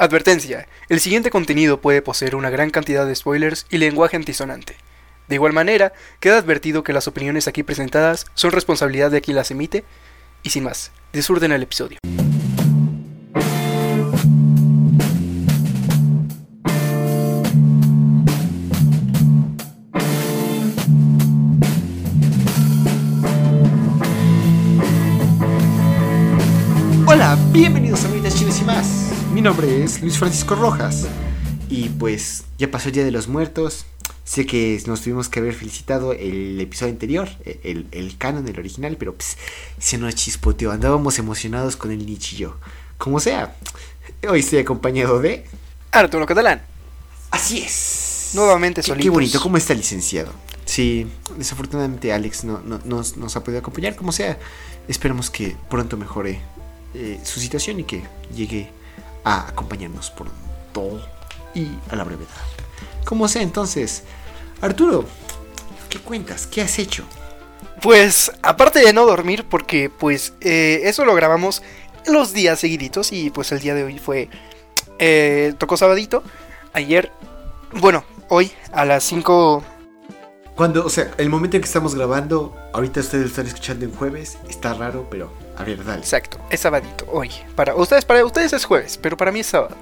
Advertencia, el siguiente contenido puede poseer una gran cantidad de spoilers y lenguaje antisonante. De igual manera, queda advertido que las opiniones aquí presentadas son responsabilidad de quien las emite, y sin más, desorden el episodio. Hola, bienvenidos a Chiles y más. Mi nombre es Luis Francisco Rojas. Y pues ya pasó el Día de los Muertos. Sé que nos tuvimos que haber felicitado el episodio anterior, el, el canon, el original, pero pues se nos chispoteó. Andábamos emocionados con el nichillo. Como sea, hoy estoy acompañado de. Arturo Catalán. Así es. Nuevamente solitos. qué bonito, ¿cómo está el licenciado? Sí, desafortunadamente Alex no, no- nos, nos ha podido acompañar, como sea. Esperamos que pronto mejore eh, su situación y que llegue a acompañarnos por todo y a la brevedad. Como sea, entonces, Arturo, ¿qué cuentas? ¿Qué has hecho? Pues, aparte de no dormir, porque pues eh, eso lo grabamos los días seguiditos y pues el día de hoy fue... eh, tocó sabadito. Ayer, bueno, hoy a las 5... Cuando, o sea, el momento en que estamos grabando, ahorita ustedes lo están escuchando en jueves, está raro, pero a ver, dale. Exacto, es sabadito, hoy. Para ustedes, para ustedes es jueves, pero para mí es sábado.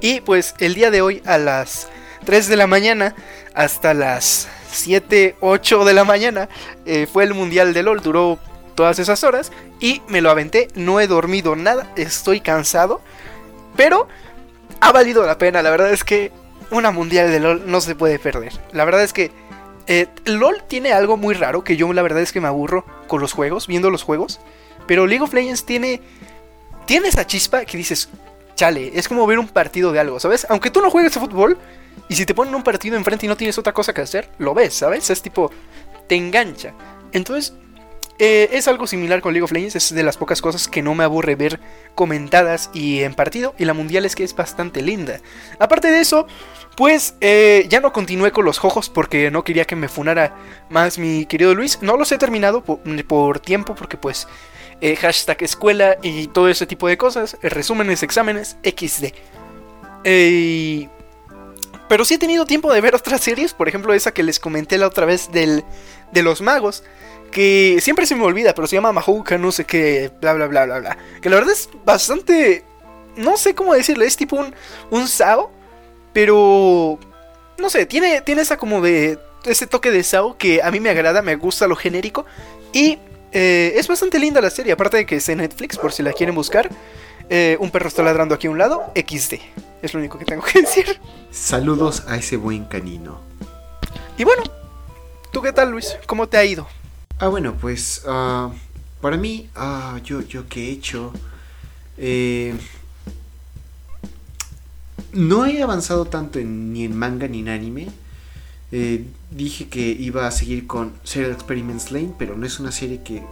Y pues el día de hoy a las 3 de la mañana hasta las 7, 8 de la mañana eh, fue el Mundial de LOL, duró todas esas horas y me lo aventé, no he dormido nada, estoy cansado, pero ha valido la pena, la verdad es que una Mundial de LOL no se puede perder. La verdad es que eh, LOL tiene algo muy raro que yo la verdad es que me aburro con los juegos, viendo los juegos. Pero League of Legends tiene. Tiene esa chispa que dices. Chale, es como ver un partido de algo, ¿sabes? Aunque tú no juegues a fútbol. Y si te ponen un partido enfrente y no tienes otra cosa que hacer, lo ves, ¿sabes? Es tipo. Te engancha. Entonces. Eh, es algo similar con League of Legends. Es de las pocas cosas que no me aburre ver comentadas y en partido. Y la mundial es que es bastante linda. Aparte de eso. Pues eh, ya no continué con los jojos porque no quería que me funara más mi querido Luis. No los he terminado por, tiempo porque pues eh, hashtag escuela y todo ese tipo de cosas, resúmenes, exámenes, XD. Eh, pero sí he tenido tiempo de ver otras series, por ejemplo esa que les comenté la otra vez del, de los magos, que siempre se me olvida, pero se llama Mahouka, no sé qué, bla bla bla bla bla. Que la verdad es bastante, no sé cómo decirle, es tipo un, un Sao, pero no sé, tiene, tiene esa como de, ese toque de Sao que a mí me agrada, me gusta lo genérico y... Eh, es bastante linda la serie, aparte de que es en Netflix, por si la quieren buscar. Eh, un perro está ladrando aquí a un lado, XD. Es lo único que tengo que decir. Saludos a ese buen canino. Y bueno, ¿tú qué tal, Luis? ¿Cómo te ha ido? Ah, bueno, pues ah, para mí, ah, yo, yo que he hecho, eh, no he avanzado tanto ni en manga ni en anime. Eh, dije que iba a seguir con Serial Experiments Lane, pero no es una serie que...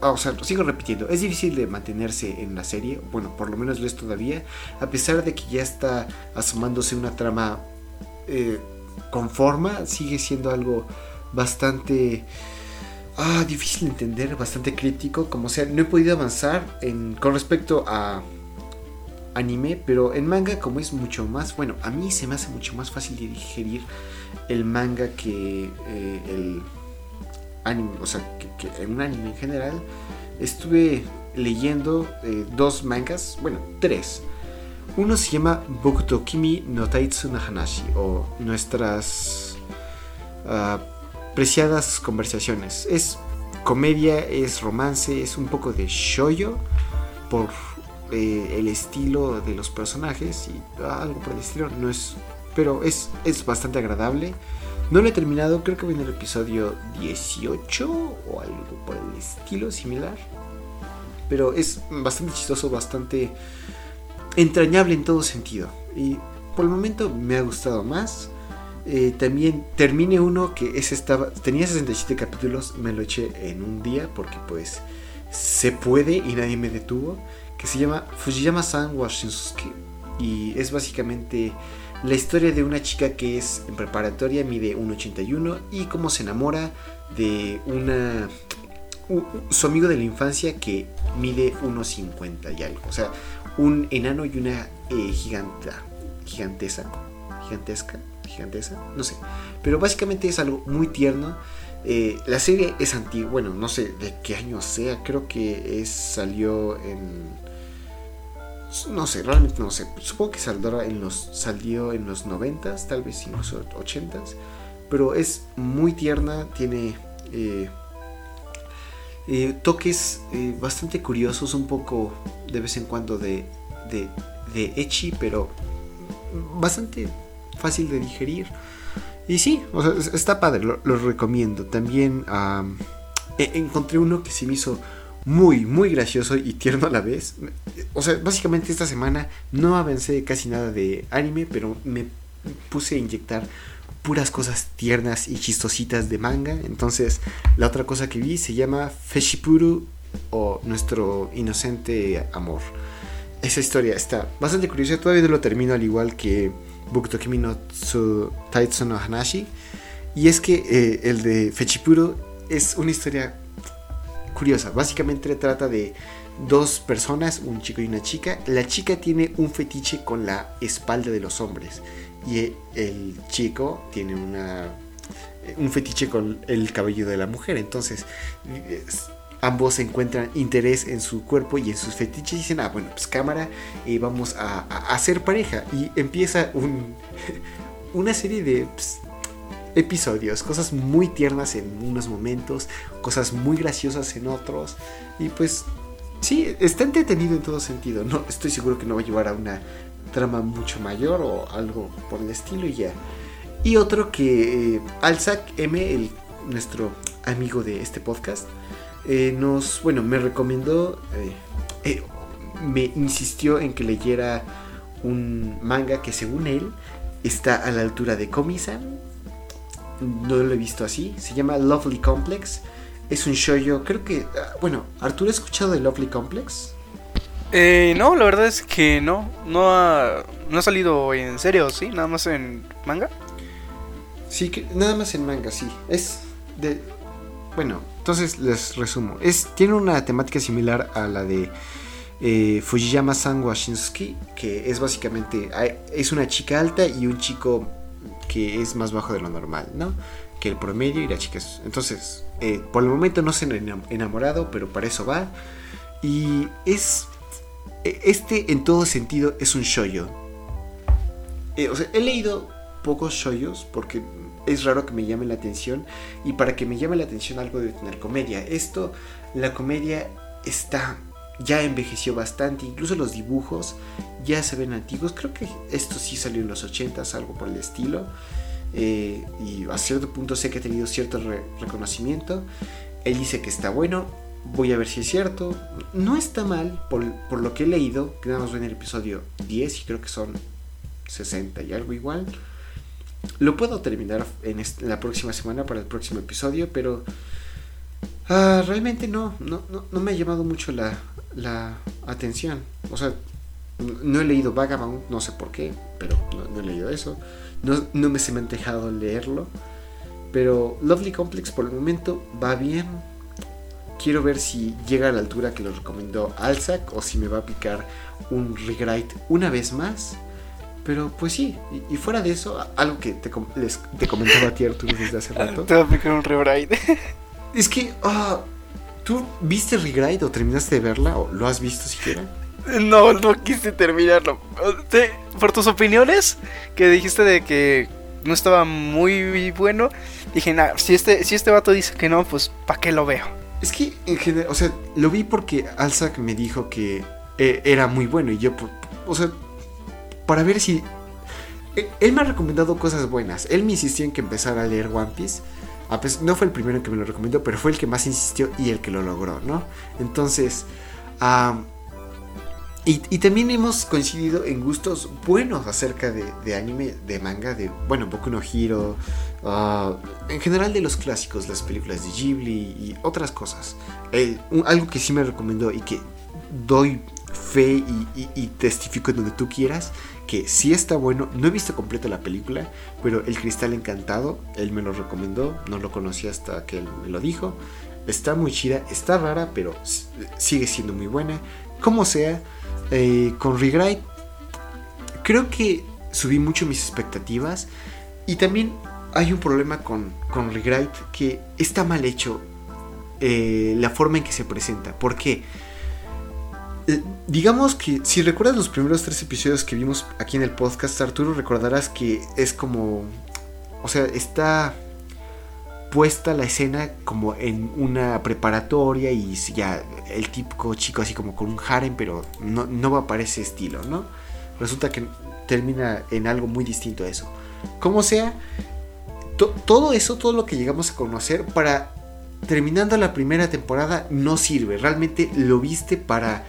ah, o sea, sigo repitiendo, es difícil de mantenerse en la serie, bueno, por lo menos lo es todavía, a pesar de que ya está asomándose una trama eh, con forma, sigue siendo algo bastante ah, difícil de entender, bastante crítico. Como sea, no he podido avanzar en, con respecto a anime, pero en manga, como es mucho más, bueno, a mí se me hace mucho más fácil de digerir el manga que eh, el anime, o sea, que, que un anime en general. Estuve leyendo eh, dos mangas, bueno, tres. Uno se llama Bokuto Kimi no Taitsu no Hanashi, o Nuestras ah, preciadas conversaciones. Es comedia, es romance, es un poco de shoyo por eh, el estilo de los personajes y algo por el estilo. No es, pero es, es bastante agradable. No lo he terminado, creo que voy en el episodio 18 o algo por el estilo similar. Pero es bastante chistoso, bastante entrañable en todo sentido. Y por el momento me ha gustado más. Eh, también terminé uno que ese estaba, tenía 67 capítulos, me lo eché en un día porque pues se puede y nadie me detuvo. Que se llama Fujiyama-san wa Shinsuke. Y es básicamente la historia de una chica que es en preparatoria, mide 1,81 y cómo se enamora de una su amigo de la infancia que mide 1,50 y algo. O sea, un enano y una eh, giganta, gigantesa, gigantesca, gigantesa, no sé. Pero básicamente es algo muy tierno. Eh, la serie es antigua, bueno, no sé de qué año sea, creo que salió en... No sé, realmente no sé. Supongo que saldrá en los, salió en los 90 tal vez incluso 80 Pero es muy tierna, tiene eh, eh, toques bastante curiosos, un poco de vez en cuando de, de, de pero bastante fácil de digerir. Y sí, o sea, está padre, lo, recomiendo. También e, encontré uno que se me hizo muy, muy gracioso y tierno a la vez. O sea, básicamente esta semana no avancé casi nada de anime, pero me puse a inyectar puras cosas tiernas y chistositas de manga. Entonces, la otra cosa que vi se llama Feshipuru o Nuestro Inocente Amor. Esa historia está bastante curiosa. Todavía no lo termino al igual que Bukutokimi no Tsu Taitsu no Hanashi. Y es que eh, el de Fechipuro es una historia curiosa. Básicamente trata de dos personas, un chico y una chica. La chica tiene un fetiche con la espalda de los hombres y el chico tiene una un fetiche con el cabello de la mujer. Entonces, ambos encuentran interés en su cuerpo y en sus fetiches y dicen, ah, bueno, pues cámara, y vamos a, hacer pareja. Y empieza un, una serie de pues, episodios, cosas muy tiernas en unos momentos, cosas muy graciosas en otros. Y pues, sí, está entretenido en todo sentido. No, estoy seguro que no va a llevar a una trama mucho mayor o algo por el estilo y ya. Y otro que eh, Alzac M, el, nuestro amigo de este podcast, eh, nos, bueno, me recomendó, eh, me insistió en que leyera un manga que según él está a la altura de Komi-san. No lo he visto así. Se llama Lovely Complex. Es un shoyo, creo que, ah, bueno, Arturo ha escuchado de Lovely Complex. Eh, no, la verdad es que no. No ha, no ha salido en serio, ¿sí? Nada más en manga. Sí, que, nada más en manga, sí. Es de. Bueno, entonces les resumo. Es, tiene una temática similar a la de eh, Fujiyama-san Washinsky, que es básicamente. Es una chica alta y un chico que es más bajo de lo normal, ¿no? Que el promedio y la chica es. Entonces, eh, por el momento no se han enamorado, pero para eso va. Y es e, este en todo sentido es un shoyo. Eh, he leído pocos shoyos porque es raro que me llame la atención y para que me llame la atención algo de tener comedia. Esto, la comedia está ya envejeció bastante, incluso los dibujos ya se ven antiguos. Creo que esto sí salió en los 80s, algo por el estilo. Eh, y a cierto punto sé que ha tenido cierto reconocimiento. Él dice que está bueno, Voy a ver si es cierto. No está mal, por, lo que he leído, que nada más en el episodio 10 y creo que son 60 y algo igual. Lo puedo terminar en, la próxima semana para el próximo episodio, pero ah, realmente no, no, no, me ha llamado mucho la, atención. O sea, no he leído Vagabond, no sé por qué, pero no, he leído eso. No, no me se me han dejado leerlo. Pero Lovely Complex por el momento va bien Quiero ver si llega a la altura que lo recomendó Alzac o si me va a picar un rewrite una vez más. Pero pues sí, y, fuera de eso, algo que te, les, te comentaba a ti Arturo desde hace rato. Te va a picar un rewrite. es que, ah, ¿tú viste rewrite o terminaste de verla o lo has visto siquiera? No, no quise terminarlo. Por tus opiniones que dijiste de que no estaba muy bueno, dije, nah, si este, si este vato dice que no, pues ¿para qué lo veo? Es que en general, o sea, lo vi porque Alzac me dijo que eh, era muy bueno y yo, o sea, para ver si... Eh, él me ha recomendado cosas buenas. Él me insistió en que empezara a leer One Piece. no fue el primero que me lo recomendó, pero fue el que más insistió y el que lo logró, ¿no? Entonces, y, también hemos coincidido en gustos buenos acerca de, anime, de manga, de, bueno, Boku no Hero, ah, en general de los clásicos, las películas de Ghibli y otras cosas. algo que sí me recomendó y que doy fe y, testifico en donde tú quieras, que sí está bueno. No he visto completa la película, pero El Cristal Encantado, él me lo recomendó, no lo conocí hasta que él me lo dijo. Está muy chida, está rara, pero sigue siendo muy buena. Como sea, eh, con Regret creo que subí mucho mis expectativas y también hay un problema con, con Regret que está mal hecho eh, la forma en que se presenta. ¿Por qué? Digamos que si recuerdas los primeros tres episodios que vimos aquí en el podcast, Arturo, recordarás que es como... O sea, está puesta la escena como en una preparatoria y ya el típico chico así como con un harem, pero no, no va para ese estilo, ¿no? Resulta que termina en algo muy distinto a eso. Como sea, todo eso, todo lo que llegamos a conocer para terminando la primera temporada no sirve. Realmente lo viste para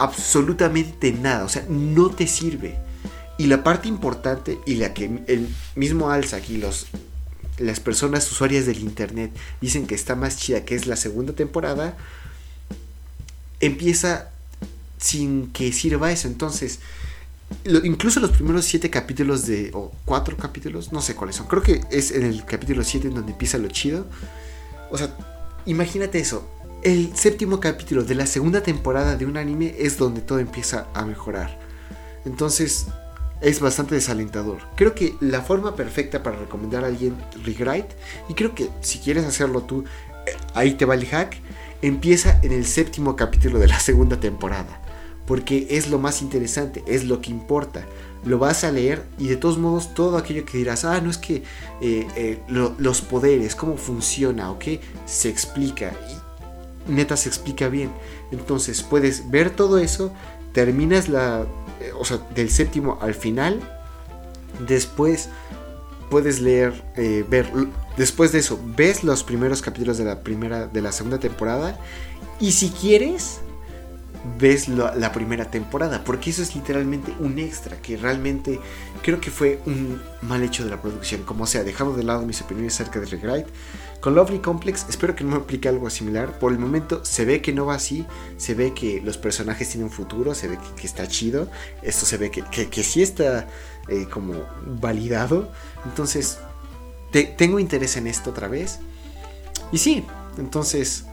absolutamente nada. O sea, no te sirve. Y la parte importante y la que el mismo alza aquí los las personas usuarias del internet dicen que está más chida que es la segunda temporada empieza sin que sirva eso entonces incluso los primeros siete capítulos de. o cuatro capítulos, no sé cuáles son. Creo que es en el capítulo 7 en donde empieza lo chido. O sea, imagínate eso. El séptimo capítulo de la segunda temporada de un anime es donde todo empieza a mejorar. Entonces, es bastante desalentador. Creo que la forma perfecta para recomendar a alguien Regret, y creo que si quieres hacerlo tú, eh, ahí te va el hack, empieza en el séptimo capítulo de la segunda temporada porque es lo más interesante, es lo que importa. Lo vas a leer y de todos modos todo aquello que dirás, ah, no es que eh, eh, los poderes, cómo funciona, ok, se explica neta se explica bien. Entonces puedes ver todo eso, terminas la, eh, o sea, del séptimo al final, después puedes leer, ver, después de eso, ves los primeros capítulos de la primera, de la segunda temporada y si quieres ves la primera temporada, porque eso es literalmente un extra, que realmente creo que fue un mal hecho de la producción, como sea, dejando de lado mis opiniones acerca de Regret. Con Lovely Complex espero que no me aplique algo similar, por el momento se ve que no va así, se ve que los personajes tienen futuro, se ve que, está chido, esto se ve que, sí está eh, como validado, entonces tengo interés en esto otra vez. Y sí, entonces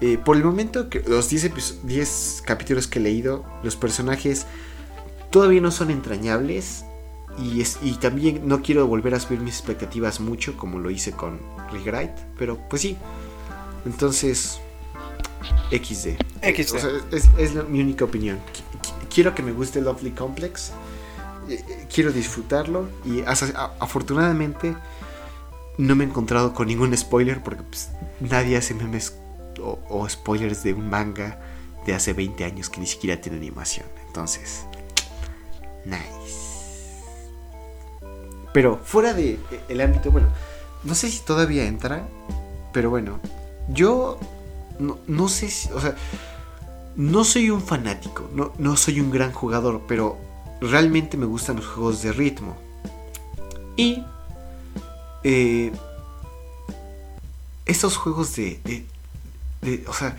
eh, por el momento, los 10, capítulos que he leído, los personajes todavía no son entrañables. Y, es, y también no quiero volver a subir mis expectativas mucho como lo hice con Regret. Pero pues sí. Entonces, XD. XD. es, mi única opinión. Quiero que me guste Lovely Complex. Eh, eh, quiero disfrutarlo. Y afortunadamente no me he encontrado con ningún spoiler porque pues, nadie hace memes o, spoilers de un manga de hace 20 años que ni siquiera tiene animación. Entonces, nice. Pero fuera de eh, el ámbito, bueno, no sé si todavía entra, pero bueno, yo no, sé si, o sea, no soy un fanático, no, no soy un gran jugador, pero realmente me gustan los juegos de ritmo. Y eh, estos juegos de, o sea,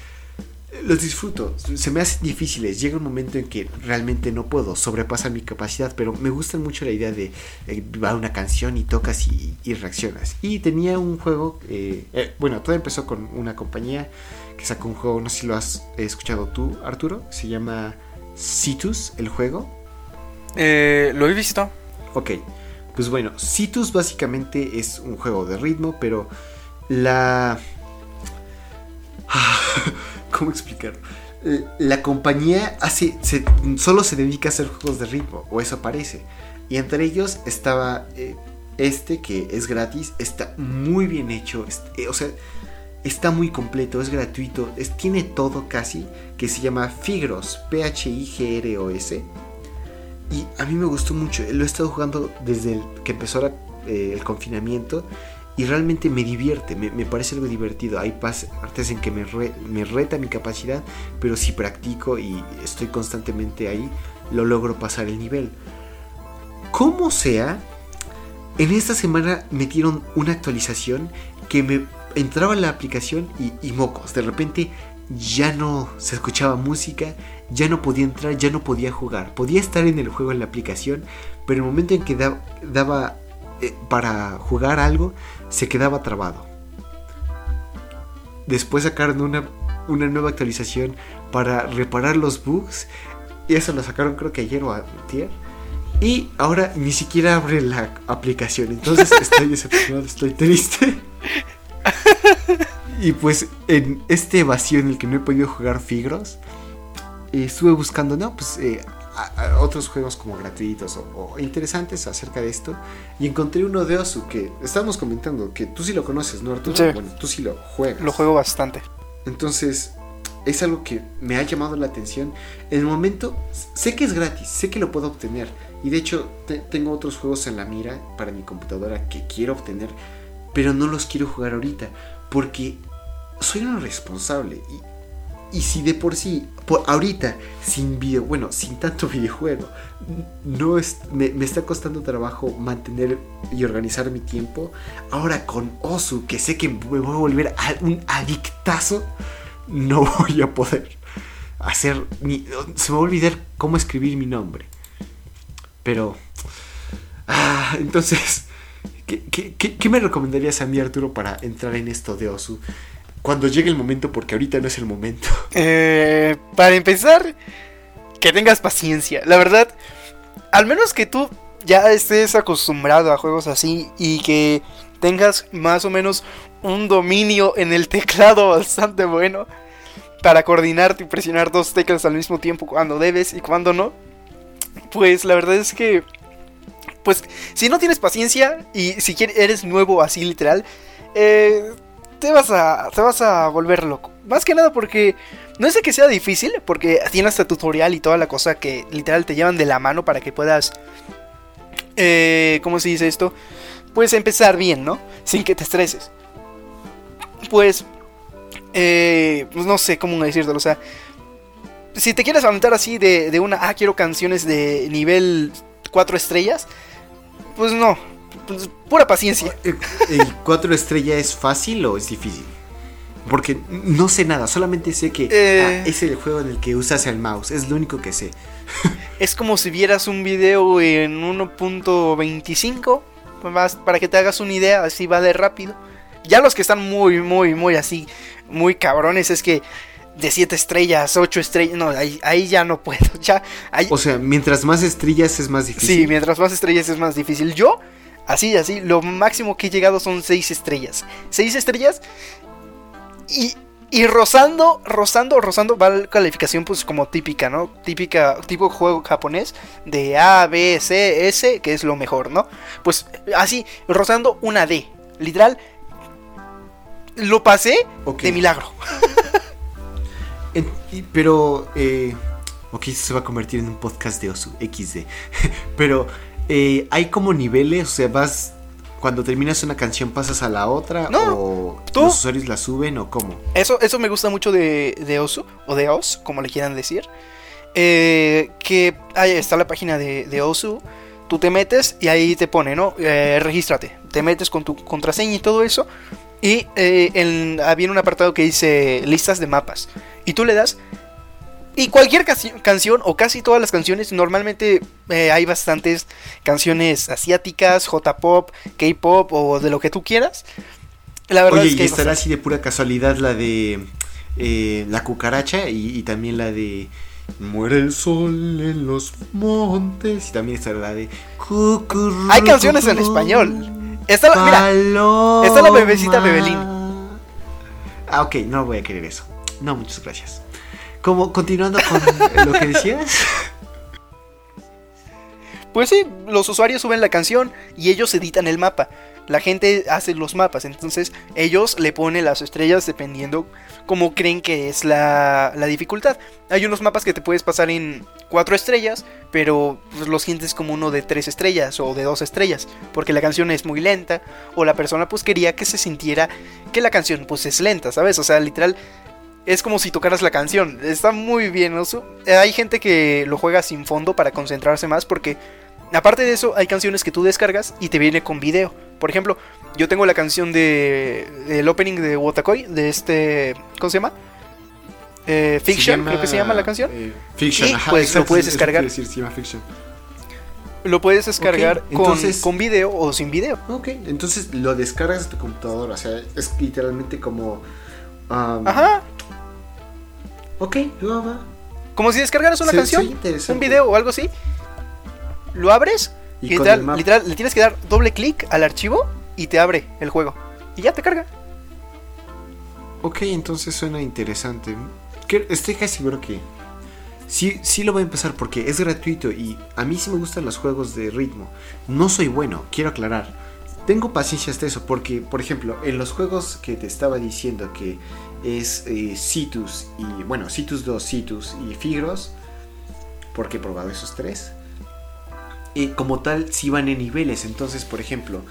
los disfruto, se me hacen difíciles, llega un momento en que realmente no puedo sobrepasar mi capacidad, pero me gusta mucho la idea de eh, va una canción y tocas y, reaccionas. Y tenía un juego, eh, eh, bueno, todo empezó con una compañía que sacó un juego, no sé si lo has escuchado tú, Arturo, se llama Citus, el juego. lo he visto. Ok, pues bueno, Citus básicamente es un juego de ritmo, pero la ¿Cómo explicarlo? Eh, la compañía hace, solo se dedica a hacer juegos de ritmo, o eso parece. Y entre ellos estaba eh, este que es gratis, está muy bien hecho, eh, o sea, está muy completo, es gratuito, tiene todo casi, que se llama Figros, P-H-I-G-R-O-S. Y a mí me gustó mucho, lo he estado jugando desde que empezó el confinamiento y realmente me divierte, me, parece algo divertido. Hay partes en que me, me reta mi capacidad, pero si practico y estoy constantemente ahí, lo logro pasar el nivel. Como sea, en esta semana metieron una actualización que me entraba en la aplicación y, mocos. De repente ya no se escuchaba música, ya no podía entrar, ya no podía jugar. Podía estar en el juego en la aplicación, pero el momento en que daba eh, para jugar algo, se quedaba trabado. Después sacaron una, una nueva actualización para reparar los bugs Y eso lo sacaron creo que ayer o ayer. Y ahora ni siquiera abre la aplicación. Entonces estoy decepcionado, estoy triste. y pues en este vacío en el que no he podido jugar Figros, eh, estuve buscando, no, pues eh, otros juegos como gratuitos o, interesantes acerca de esto. Y encontré uno de Osu que estábamos comentando, que tú sí lo conoces, ¿no, Arturo? Bueno, tú sí lo juegas. Lo juego bastante. Entonces, es algo que me ha llamado la atención. En el momento, sé que es gratis, sé que lo puedo obtener. Y de hecho, tengo otros juegos en la mira para mi computadora que quiero obtener, pero no los quiero jugar ahorita, porque soy un responsable. Y, y si de por sí, por ahorita, sin video, bueno, sin tanto videojuego, no es, me, me, está costando trabajo mantener y organizar mi tiempo, ahora con Osu, que sé que me voy a volver a un adictazo no voy a poder hacer ni... Se me va a olvidar cómo escribir mi nombre. Pero... Ah, entonces, ¿qué, me recomendarías a mí, Arturo, para entrar en esto de Osu? Cuando llegue el momento, porque ahorita no es el momento. Eh, para empezar, que tengas paciencia. La verdad, al menos que tú ya estés acostumbrado a juegos así y que tengas más o menos un dominio en el teclado bastante bueno para coordinarte y presionar dos teclas al mismo tiempo cuando debes y cuando no. Pues la verdad es que pues si no tienes paciencia y si eres nuevo así literal, eh, te, vas a, te vas a volver loco. Más que nada porque no es de que sea difícil, porque tiene hasta tutorial y toda la cosa que literal te llevan de la mano para que puedas... Eh, ¿Cómo se dice esto? Puedes empezar bien, ¿no? Sin que te estreses pues, eh, pues no sé cómo decirlo, o sea, si te quieres aventar así de, de una, ah, quiero canciones de nivel 4 estrellas, pues no, pues, pura paciencia. ¿El, 4 estrellas es fácil o es difícil? Porque no sé nada, solamente sé que eh, ah, es el juego en el que usas el mouse, es lo único que sé. es como si vieras un video en 1.25, para que te hagas una idea, así va de rápido. Ya los que están muy, muy, muy así, muy cabrones, es que de 7 estrellas, 8 estrellas, no, ahí, ya no puedo. Ya, O sea, mientras más estrellas es más difícil. Sí, mientras más estrellas es más difícil. Yo, así, así, lo máximo que he llegado son 6 estrellas. 6 estrellas y, y rozando, rozando, rozando, va la calificación pues como típica, ¿no? Típica, tipo juego japonés de A, B, C, S, que es lo mejor, ¿no? Pues así, rozando una D. Literal, lo pasé de milagro. pero, eh, ok, esto se va a convertir en un podcast de Osu, XD. pero, eh, ¿hay como niveles? O sea, vas, cuando terminas una canción pasas a la otra, no, o los usuarios la suben, o cómo? Eso, eso me gusta mucho de, de Osu, o de Os, como le quieran decir. Eh, que ahí está la página de, de Osu tú te metes y ahí te pone, ¿no? Eh, regístrate. Te metes con tu contraseña y todo eso. Y eh, había un apartado que dice listas de mapas. Y tú le das. Y cualquier canción, o casi todas las canciones, normalmente eh, hay bastantes canciones asiáticas, J-pop, K-pop o de lo que tú quieras. La verdad es que. Y estará así de pura casualidad la de eh, La cucaracha y, también la de. Muere el sol en los montes. Y también estará la de. Hay canciones en español. Esta la, mira, esta es la bebecita Bebelín. Ah, ok, no voy a querer eso. No, muchas gracias. Como continuando con lo que decías. Pues sí, los usuarios suben la canción y ellos editan el mapa. La gente hace los mapas, entonces ellos le ponen las estrellas dependiendo cómo creen que es la, la dificultad. Hay unos mapas que te puedes pasar en 4 estrellas, pero pues, los sientes como uno de 3 estrellas o de 2 estrellas, porque la canción es muy lenta o la persona pues quería que se sintiera que la canción pues es lenta, ¿sabes? O sea, literal es como si tocaras la canción. Está muy bien, ¿no? Hay gente que lo juega sin fondo para concentrarse más porque aparte de eso hay canciones que tú descargas y te viene con video. Por ejemplo, yo tengo la canción de el opening de Wotakoi de este ¿cómo se llama? Eh, Fiction, creo que se llama la canción. Eh, fiction, y, pues lo puedes descargar. Lo puedes descargar con, con video o sin video. Ok, entonces lo descargas de tu computadora. O sea, es literalmente como. Ajá. Ok, va, va. Como si descargaras una canción, un video o algo así. Lo abres y, Y literal, literal, le tienes que dar doble clic al archivo y te abre el juego. Y ya te carga. Ok, entonces suena interesante. Estoy casi seguro que sí, sí lo voy a empezar porque es gratuito y a mí sí me gustan los juegos de ritmo. No soy bueno, quiero aclarar. Tengo paciencia hasta eso porque, por ejemplo, en los juegos que te estaba diciendo que es eh, Citus y, bueno, Citus 2, Citus y Figros, porque he probado esos tres, y como tal sí van en niveles. Entonces, por ejemplo,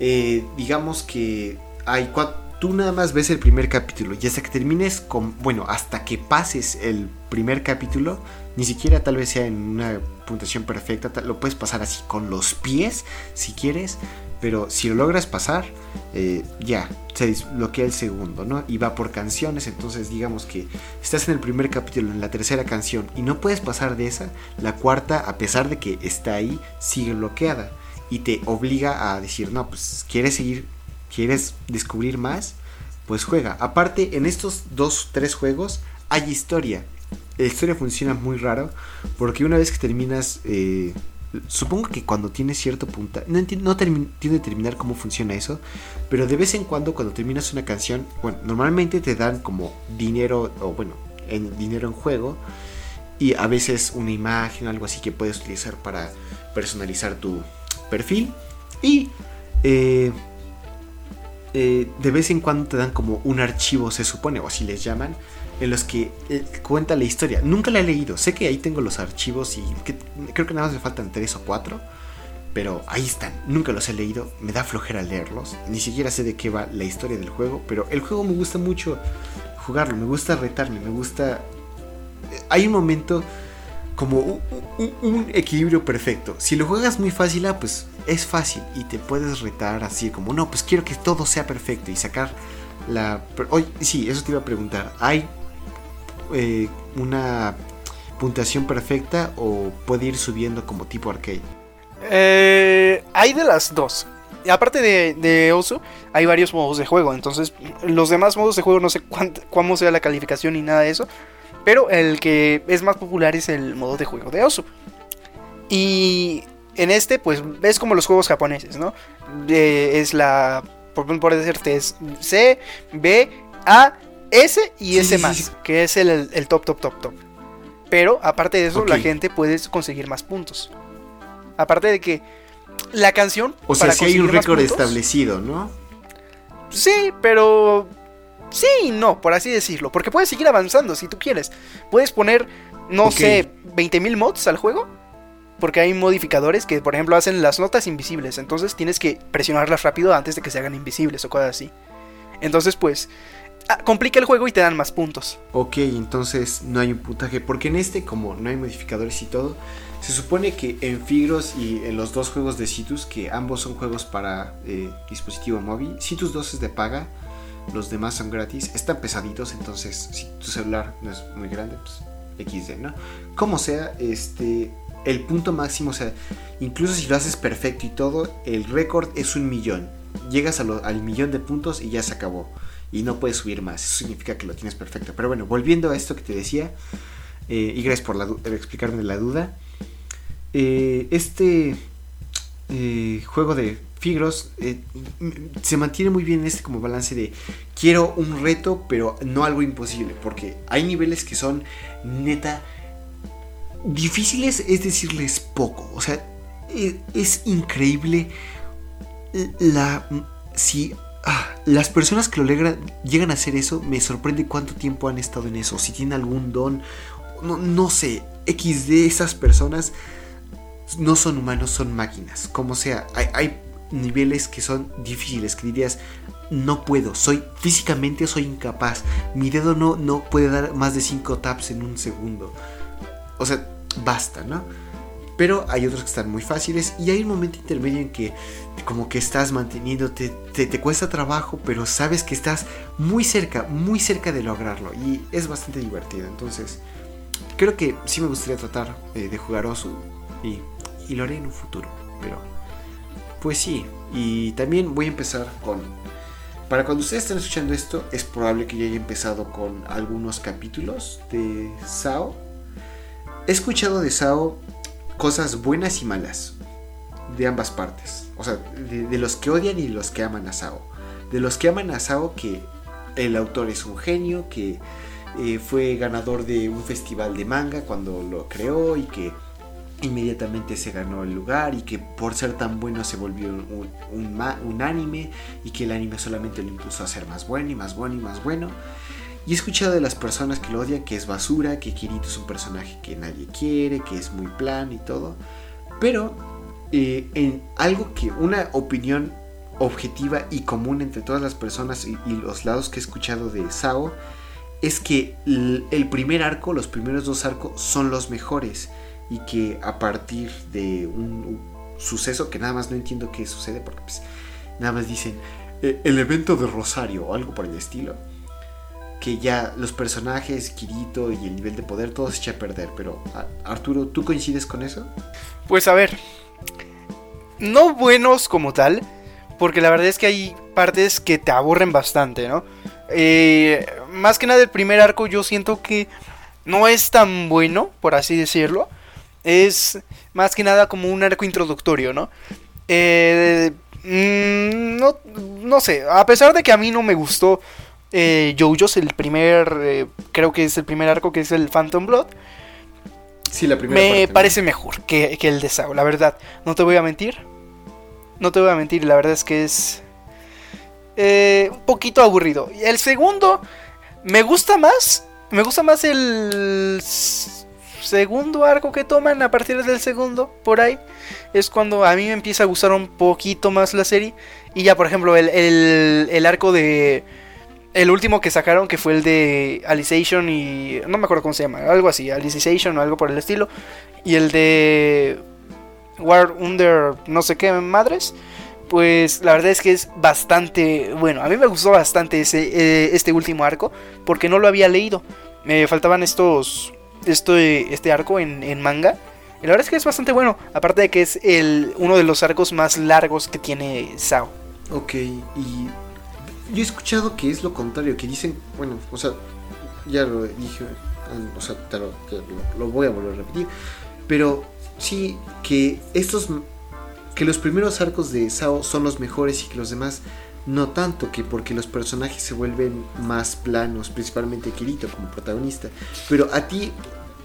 eh, digamos que hay cuatro, tú nada más ves el primer capítulo y hasta que termines con, bueno, hasta que pases el primer capítulo, ni siquiera tal vez sea en una puntuación perfecta, lo puedes pasar así con los pies si quieres, pero si lo logras pasar, eh, ya, se desbloquea el segundo, ¿no? Y va por canciones, entonces digamos que estás en el primer capítulo, en la tercera canción, y no puedes pasar de esa, la cuarta, a pesar de que está ahí, sigue bloqueada. Y te obliga a decir, no, pues quieres seguir, quieres descubrir más, pues juega. Aparte, en estos dos, tres juegos hay historia. La historia funciona muy raro, porque una vez que terminas... eh, Supongo que cuando tienes cierto punta, no no termi- entiendo de terminar cómo funciona eso, pero de vez en cuando cuando terminas una canción, bueno, normalmente te dan como dinero o bueno, en dinero en juego y a veces una imagen, algo así que puedes utilizar para personalizar tu perfil y eh, eh, de vez en cuando te dan como un archivo, se supone, o así les llaman, en los que eh, cuenta la historia. Nunca la he leído, sé que ahí tengo los archivos y creo que nada más me faltan tres o cuatro. Pero ahí están, nunca los he leído, me da flojera leerlos, ni siquiera sé de qué va la historia del juego, pero el juego me gusta mucho jugarlo, me gusta retarme, me gusta... eh, Hay un momento como un, un- equilibrio perfecto. Si lo juegas muy fácil, ah, pues es fácil y te puedes retar así como, no, pues quiero que todo sea perfecto y sacar la... Oye, sí, eso te iba a preguntar, ¿hay eh, una puntuación perfecta o puede ir subiendo como tipo arcade? Eh, hay de las dos. Aparte de, de Osu, hay varios modos de juego. Entonces, los demás modos de juego no sé cuánt- cómo sea la calificación ni nada de eso. Pero el que es más popular es el modo de juego de Osu. Y en este, pues, ves como los juegos japoneses, ¿no? De- es la. Por, por decirte, es C, B, A, S y Sí, S sí, sí, más. Que es el, el top, top, top, top. Pero aparte de eso, la gente puede conseguir más puntos. Aparte de que la canción. O sea, si hay un récord puntos, establecido, ¿no? Sí, pero. Sí y no, por así decirlo. Porque puedes seguir avanzando si tú quieres. Puedes poner, no Ok. sé, 20.000 mods al juego. Porque hay modificadores que, por ejemplo, hacen las notas invisibles. Entonces tienes que presionarlas rápido antes de que se hagan invisibles o cosas así. Entonces, pues. Ah, complica el juego y te dan más puntos. Ok, entonces no hay un puntaje. Porque en este, como no hay modificadores y todo, se supone que en Figros y en los dos juegos de Citus, que ambos son juegos para eh, dispositivo móvil, Citus 2 es de paga, los demás son gratis, están pesaditos, entonces si tu celular no es muy grande, pues XD, ¿no? Como sea, este, el punto máximo, o sea, incluso si lo haces perfecto y todo, el récord es un millón. Llegas al millón de puntos y ya se acabó. Y no puedes subir más. Eso significa que lo tienes perfecto. Pero bueno, volviendo a esto que te decía. eh, y gracias por la explicarme la duda. eh, este eh, juego de Figros se mantiene muy bien en este como balance de quiero un reto, pero no algo imposible. Porque hay niveles que son neta difíciles, es decirles poco. O sea, e- es increíble la si ah, las personas que lo logran llegan a hacer eso me sorprende cuánto tiempo han estado en eso si tienen algún don no, no sé x de esas personas no son humanos son máquinas como sea hay, niveles que son difíciles que dirías no puedo soy físicamente soy incapaz mi dedo no no puede dar más de 5 taps en un segundo o sea basta no pero hay otros que están muy fáciles y hay un momento intermedio en que como que estás manteniéndote, te, te cuesta trabajo, pero sabes que estás muy cerca, muy cerca de lograrlo y es bastante divertido. Entonces, creo que sí me gustaría tratar eh, de jugar Osu y, y lo haré en un futuro, pero pues sí, y también voy a empezar con... Para cuando ustedes estén escuchando esto, es probable que ya haya empezado con algunos capítulos de SAO. he escuchado de Sao cosas buenas y malas. De ambas partes. O sea, de, los que odian y los que aman a Sao. De los que aman a Sao que el autor es un genio, que eh, fue ganador de un festival de manga cuando lo creó y que inmediatamente se ganó el lugar y que por ser tan bueno se volvió un, un, anime y que el anime solamente lo impulsó a ser más bueno y más bueno y más bueno. Y he escuchado de las personas que lo odian que es basura, que Kirito es un personaje que nadie quiere, que es muy plan y todo. Pero eh, en algo que, una opinión objetiva y común entre todas las personas y, los lados que he escuchado de Sao, es que el primer arco, los primeros dos arcos son los mejores y que a partir de un suceso que nada más no entiendo qué sucede porque pues, nada más dicen eh, el evento de Rosario o algo por el estilo que ya los personajes, Kirito y el nivel de poder todo se echa a perder, pero Arturo, ¿tú coincides con eso? Pues a ver, no buenos como tal, porque la verdad es que hay partes que te aburren bastante, ¿no? Eh, más que nada el primer arco yo siento que no es tan bueno, por así decirlo es más que nada como un arco introductorio, ¿no? Eh, mm, no, no sé, a pesar de que a mí no me gustó eh, JoJo's, el primer, eh, creo que es el primer arco que es el Phantom Blood. Sí, la primera me parece mejor que, el de Sao, la verdad. No te voy a mentir. No te voy a mentir, la verdad es que es eh, un poquito aburrido. El segundo me gusta más. Me gusta más el segundo arco que toman, a partir del segundo, por ahí, es cuando a mí me empieza a gustar un poquito más la serie. Y ya, por ejemplo, el, el, arco de... El último que sacaron, que fue el de Alicization y... No me acuerdo cómo se llama, algo así, Alicization o algo por el estilo. Y el de... War Under no sé qué madres. Pues la verdad es que es bastante bueno. A mí me gustó bastante ese, eh, este último arco. Porque no lo había leído. Me faltaban estos este, este arco en, manga. Y la verdad es que es bastante bueno. Aparte de que es el, uno de los arcos más largos que tiene Sao. Ok, y yo he escuchado que es lo contrario, que dicen, bueno, o sea, ya lo dije, o sea, lo, lo, voy a volver a repetir, pero sí que estos, que los primeros arcos de Sao son los mejores y que los demás no tanto que porque los personajes se vuelven más planos, principalmente Kirito como protagonista. Pero a ti,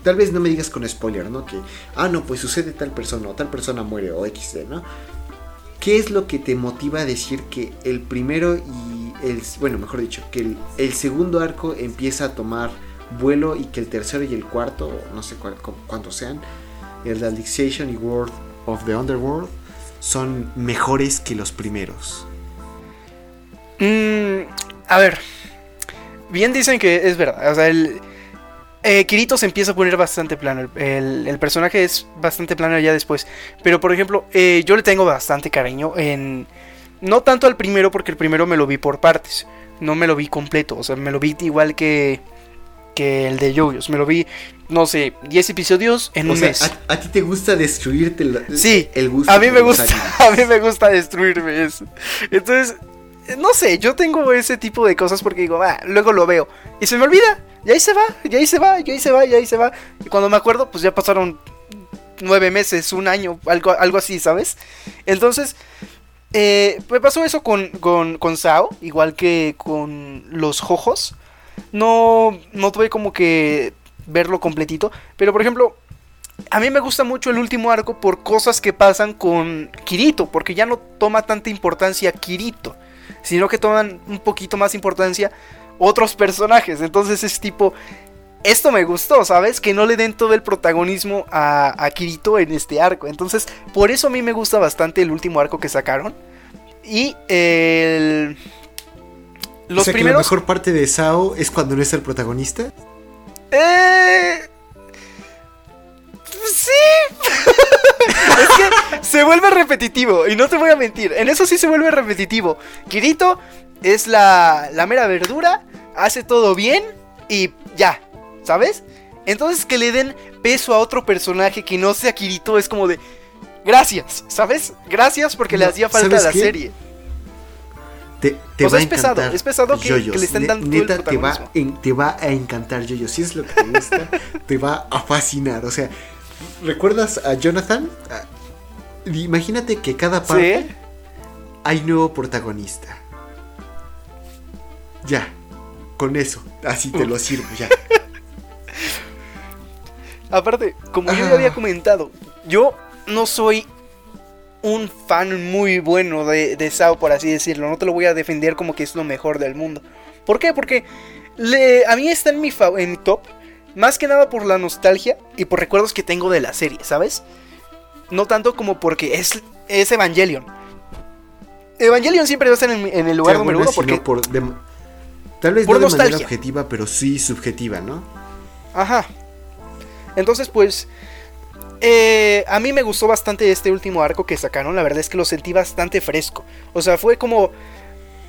tal vez no me digas con spoiler, ¿no? Que, ah, no, pues sucede tal persona o tal persona muere o XD, ¿no? ¿Qué es lo que te motiva a decir que el primero y bueno, mejor dicho, que el, segundo arco empieza a tomar vuelo y que el tercero y el cuarto, no sé cuántos sean, el de Alicization y World of the Underworld, son mejores que los primeros? Mm, a ver. Bien dicen que es verdad. O sea, el. Eh, Kirito se empieza a poner bastante plano. El, personaje es bastante plano ya después. Pero por ejemplo, eh, yo le tengo bastante cariño en. No tanto al primero, porque el primero me lo vi por partes. No me lo vi completo. O sea, me lo vi igual que. Que el de Yoyos. Me lo vi, no sé, 10 episodios en un mes. A, ti te gusta destruirte sí, el gusto. A mí me gusta. A mí me gusta destruirme eso. Entonces, no sé, yo tengo ese tipo de cosas porque digo, ah, luego lo veo. Y se me olvida. Y ahí se va, y ahí se va, y ahí se va, y ahí se va. Y cuando me acuerdo, pues ya pasaron nueve meses, un año, algo, algo así, ¿sabes? Entonces, eh, me pasó eso con, con, con Sao, igual que con los Jojos. No, no tuve como que verlo completito. Pero por ejemplo, a mí me gusta mucho el último arco por cosas que pasan con Kirito, porque ya no toma tanta importancia Kirito sino que toman un poquito más importancia otros personajes. Entonces es tipo, esto me gustó, ¿sabes? Que no le den todo el protagonismo a, Kirito en este arco. Entonces, por eso a mí me gusta bastante el último arco que sacaron. Y el... Los o primeros... la mejor parte de Sao es cuando no es el protagonista. Eh... Sí. es que se vuelve repetitivo. Y no te voy a mentir. En eso sí se vuelve repetitivo. Kirito es la, la mera verdura. Hace todo bien. Y ya. ¿Sabes? Entonces que le den peso a otro personaje que no sea Kirito es como de... Gracias, ¿sabes? Gracias porque le hacía falta a la serie. Te, te O va sea, a es pesado, es pesado que- le estén Ne- dando el Neta, te va, en- te va a encantar Yoyo. Si es lo que te gusta, te va a fascinar. O sea, ¿recuerdas a Jonathan? Ah, Imagínate que cada parte Sí. hay nuevo protagonista. Ya, con eso, así te lo sirvo, ya. Aparte, como yo ya había comentado, yo no soy un fan muy bueno de, de Sao, por así decirlo. No te lo voy a defender como que es lo mejor del mundo. ¿Por qué? Porque le- a mí está en mi, fa- en mi top. Más que nada por la nostalgia y por recuerdos que tengo de la serie, ¿sabes? No tanto como porque es, es Evangelion. Evangelion siempre va a estar en, en el lugar Sea número buena, uno porque... por de- tal vez por no de manera objetiva, pero sí subjetiva, ¿no? Ajá. Entonces, pues. eh, a mí me gustó bastante este último arco que sacaron. La verdad es que lo sentí bastante fresco. O sea, fue como.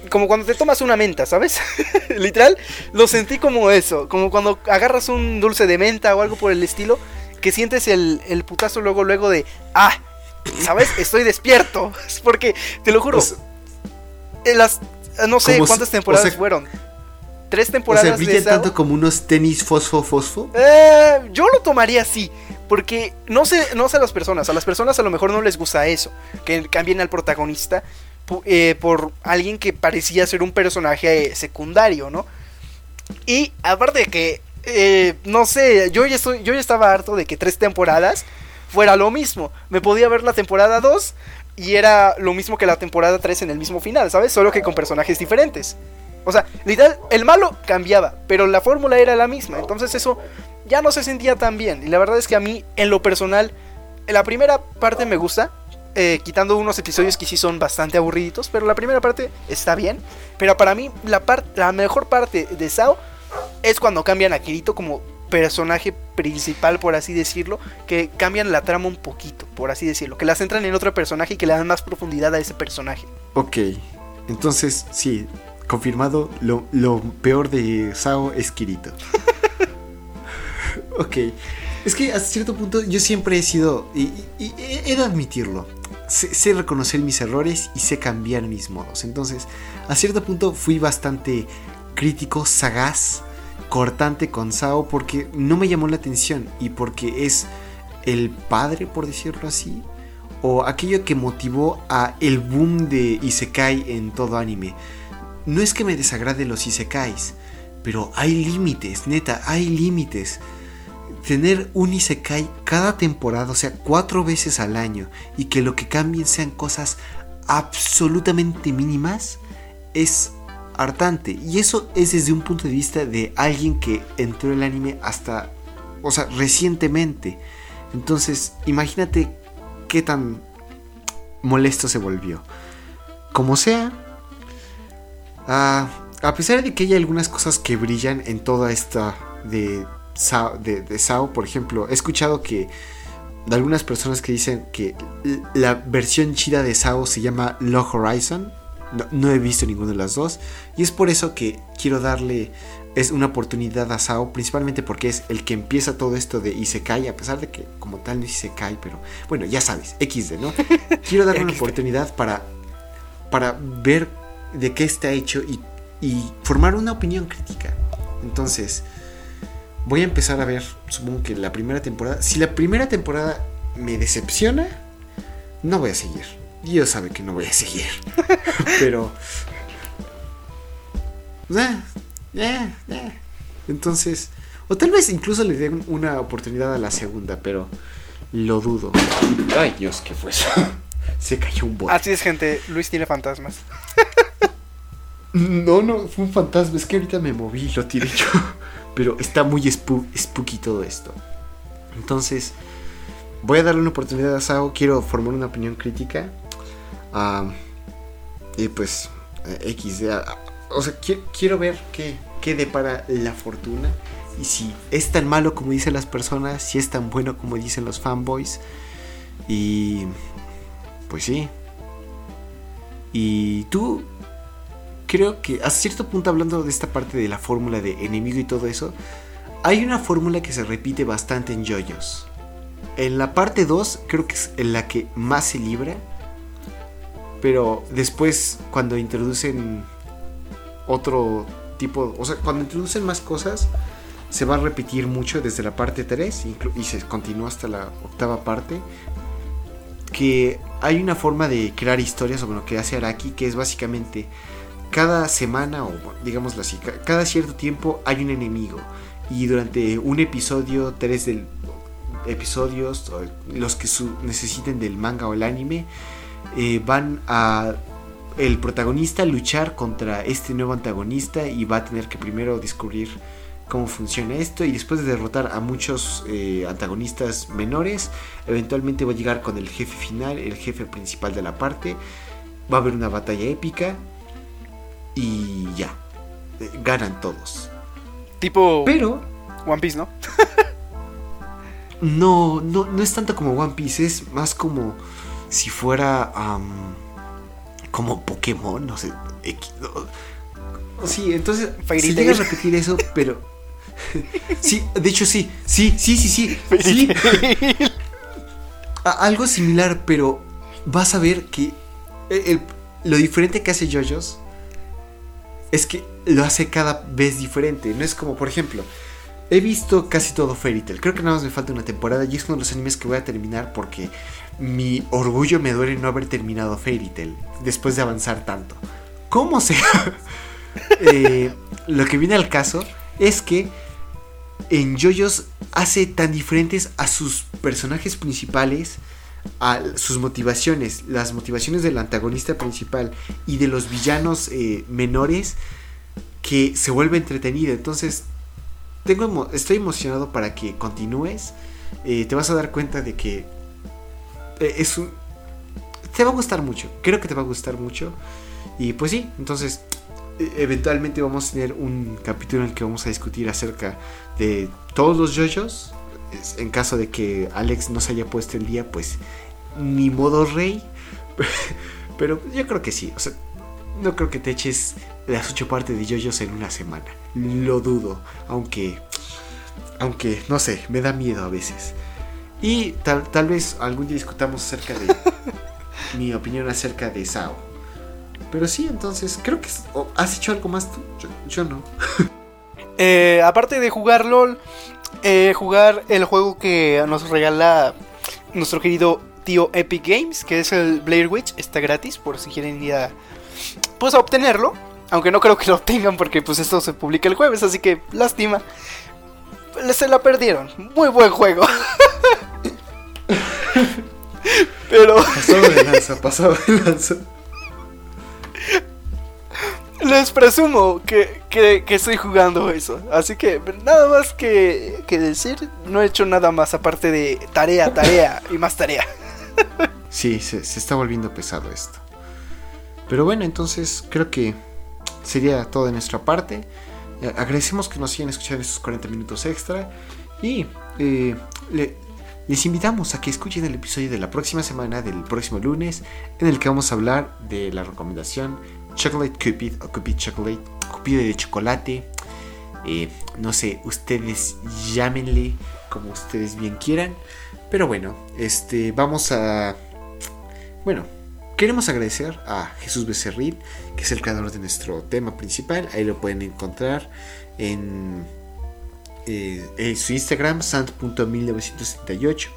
Como cuando te tomas una menta, ¿sabes? Literal, lo sentí como eso. Como cuando agarras un dulce de menta o algo por el estilo. Que sientes el, el putazo luego, luego de. ¡Ah! ¿Sabes? Estoy despierto. Es porque, te lo juro. O sea, en las. No sé cuántas temporadas o sea, fueron. Tres o temporadas sea, brilla Sao? tanto como unos tenis fosfo fosfo. Eh, yo lo tomaría así, porque no sé, no sé a las personas, a las personas a lo mejor no les gusta eso, que cambien al protagonista eh, por alguien que parecía ser un personaje eh, secundario, ¿no? Y aparte de que, eh, no sé, yo ya, estoy, yo ya estaba harto de que tres temporadas fuera lo mismo. Me podía ver la temporada 2 y era lo mismo que la temporada 3 en el mismo final, ¿sabes? Solo que con personajes diferentes. O sea, literal, el malo cambiaba, pero la fórmula era la misma. Entonces eso ya no se sentía tan bien. Y la verdad es que a mí, en lo personal, la primera parte me gusta. eh, quitando unos episodios que sí son bastante aburriditos. Pero la primera parte está bien. Pero para mí, la, la mejor parte de Sao es cuando cambian a Kirito como personaje principal, por así decirlo. Que cambian la trama un poquito, por así decirlo. Que la centran en otro personaje y que le dan más profundidad a ese personaje. Ok, entonces sí, confirmado, lo, lo peor de Sao es Kirito. ok, es que hasta cierto punto yo siempre he sido, y, y- y he de admitirlo, sé, sé reconocer mis errores y sé cambiar mis modos. Entonces, a cierto punto fui bastante crítico, sagaz, cortante con Sao porque no me llamó la atención y porque es el padre, por decirlo así, o aquello que motivó a el boom de Isekai en todo anime. No es que me desagrade los Isekais, pero hay límites, neta, hay límites. Tener un Isekai cada temporada, o sea, cuatro veces al año, y que lo que cambien sean cosas absolutamente mínimas, es hartante. Y eso es desde un punto de vista de alguien que entró el anime hasta, o sea, recientemente. Entonces, imagínate qué tan molesto se volvió. Como sea, ah, a pesar de que hay algunas cosas que brillan en toda esta de Sao, de, de Sao, por ejemplo, he escuchado que de algunas personas que dicen que la versión chida de Sao se llama Log Horizon. No, no he visto ninguna de las dos. Y es por eso que quiero darle es una oportunidad a Sao, principalmente porque es el que empieza todo esto de Isekai, a pesar de que como tal no es Isekai, pero bueno, ya sabes, XD, ¿no? Quiero darle una oportunidad para, para ver de qué está hecho y, y formar una opinión crítica. Entonces, voy a empezar a ver, supongo que la primera temporada. Si la primera temporada me decepciona, no voy a seguir. Dios sabe que no voy a seguir. Pero... eh, eh, eh. Entonces... O tal vez incluso le den una oportunidad a la segunda, pero lo dudo. Ay Dios, ¿qué fue eso? Se cayó un bote. Así es, gente. Luis tiene fantasmas. No, no, fue un fantasma. Es que ahorita me moví y lo tiré yo. Pero está muy spoo- spooky todo esto. Entonces, voy a darle una oportunidad a Sao. Quiero formar una opinión crítica. Ah, y pues, eh, X. o sea, qui- quiero ver qué, qué depara la fortuna. Y si es tan malo como dicen las personas. Si es tan bueno como dicen los fanboys. Y. Pues sí. Y tú, creo que a cierto punto hablando de esta parte de la fórmula de enemigo y todo eso, hay una fórmula que se repite bastante en JoJo's. En la parte 2 creo que es en la que más se libra. Pero después, cuando introducen otro tipo, o sea, cuando introducen más cosas, se va a repetir mucho desde la parte 3 y se continúa hasta la octava parte. Que hay una forma de crear historias sobre lo que hace Araki, que es básicamente cada semana, o digamos así, cada cierto tiempo hay un enemigo. Y durante un episodio, tres episodios, los que necesiten del manga o el anime, eh, van a el protagonista luchar contra este nuevo antagonista y va a tener que primero descubrir cómo funciona esto. Y después de derrotar a muchos eh, antagonistas menores, eventualmente va a llegar con el jefe final, el jefe principal de la parte, va a haber una batalla épica y ya, eh, ganan todos. Tipo... Pero... One Piece, ¿no? no, no, no es tanto como One Piece, es más como si fuera como Pokémon, no sé. Sí, entonces si llega a repetir eso, pero sí, de hecho sí, sí, sí, sí, sí, sí. algo similar, pero vas a ver que lo diferente que hace JoJo's es que lo hace cada vez diferente. No es como, por ejemplo, he visto casi todo Fairy Tail. Creo que nada más me falta una temporada y es uno de los animes que voy a terminar porque mi orgullo me duele no haber terminado Fairy Tail después de avanzar tanto. ¿Cómo sea? Eh, lo que viene al caso es que en JoJo's hace tan diferentes a sus personajes principales, a sus motivaciones, las motivaciones del antagonista principal y de los villanos eh, menores, que se vuelve entretenido. Entonces, tengo, estoy emocionado para que continúes. Eh, te vas a dar cuenta de que eh, es un... Te va a gustar mucho, creo que te va a gustar mucho. Y pues sí, entonces e, eventualmente vamos a tener un capítulo en el que vamos a discutir acerca de todos los yoyos. En caso de que Alex no se haya puesto el día, pues ni modo rey. Pero yo creo que sí. O sea, no creo que te eches las ocho partes de yoyos en una semana. Lo dudo. Aunque, aunque, no sé, me da miedo a veces. Y tal, tal vez algún día discutamos acerca de mi opinión acerca de Sao. Pero sí, entonces, creo que... ¿Has hecho algo más tú? Yo, no. Eh, aparte de jugar LOL, eh, jugar el juego que nos regala nuestro querido tío Epic Games, que es el Blair Witch, está gratis por si quieren ir a, pues, a obtenerlo. Aunque no creo que lo obtengan porque pues esto se publica el jueves, así que lástima. Se la perdieron. Muy buen juego. Pero. Pasado de lanza, pasado de lanza. Les presumo que, estoy jugando eso. Así que nada más que, decir. No he hecho nada más aparte de tarea, tarea y más tarea. Sí, se, se está volviendo pesado esto. Pero bueno, entonces creo que sería todo de nuestra parte. Eh, agradecemos que nos sigan escuchando estos 40 minutos extra. Y eh, le, les invitamos a que escuchen el episodio de la próxima semana, del próximo lunes, en el que vamos a hablar de la recomendación Chocolate Cupid o Cupid Chocolate, Cupido de chocolate. Eh, no sé, ustedes llámenle como ustedes bien quieran. Pero bueno, este, vamos a... Bueno, queremos agradecer a Jesús Becerril, que es el creador de nuestro tema principal. Ahí lo pueden encontrar en eh, su Instagram, sant.1978,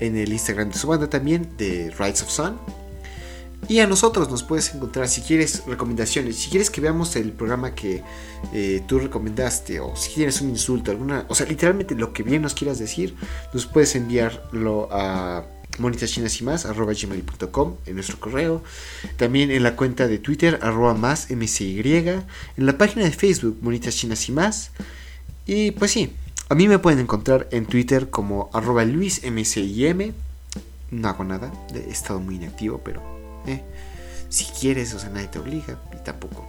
en el Instagram de su banda también, de Rights of Sun. Y a nosotros nos puedes encontrar si quieres recomendaciones, si quieres que veamos el programa que eh, tú recomendaste, o si tienes un insulto, alguna, o sea, literalmente lo que bien nos quieras decir, nos puedes enviarlo a gmail.com en nuestro correo también en la cuenta de twitter arroba más mcy en la página de facebook monitas chinas y más y pues sí, a mí me pueden encontrar en Twitter como arroba. No hago nada, he estado muy inactivo, pero eh, si quieres, o sea, nadie te obliga y tampoco.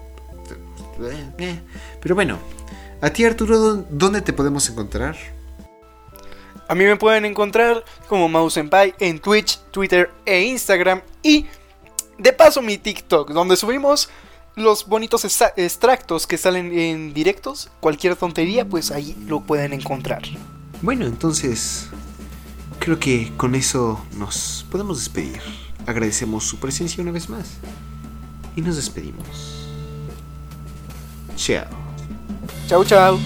Eh, eh. Pero bueno, a ti Arturo, ¿dónde te podemos encontrar? A mí me pueden encontrar como Mouse en Twitch, Twitter e Instagram y de paso mi TikTok, donde subimos los bonitos extractos que salen en directos, cualquier tontería, pues ahí lo pueden encontrar. Bueno, entonces creo que con eso nos podemos despedir. Agradecemos su presencia una vez más y nos despedimos. Chao. Chau, chau.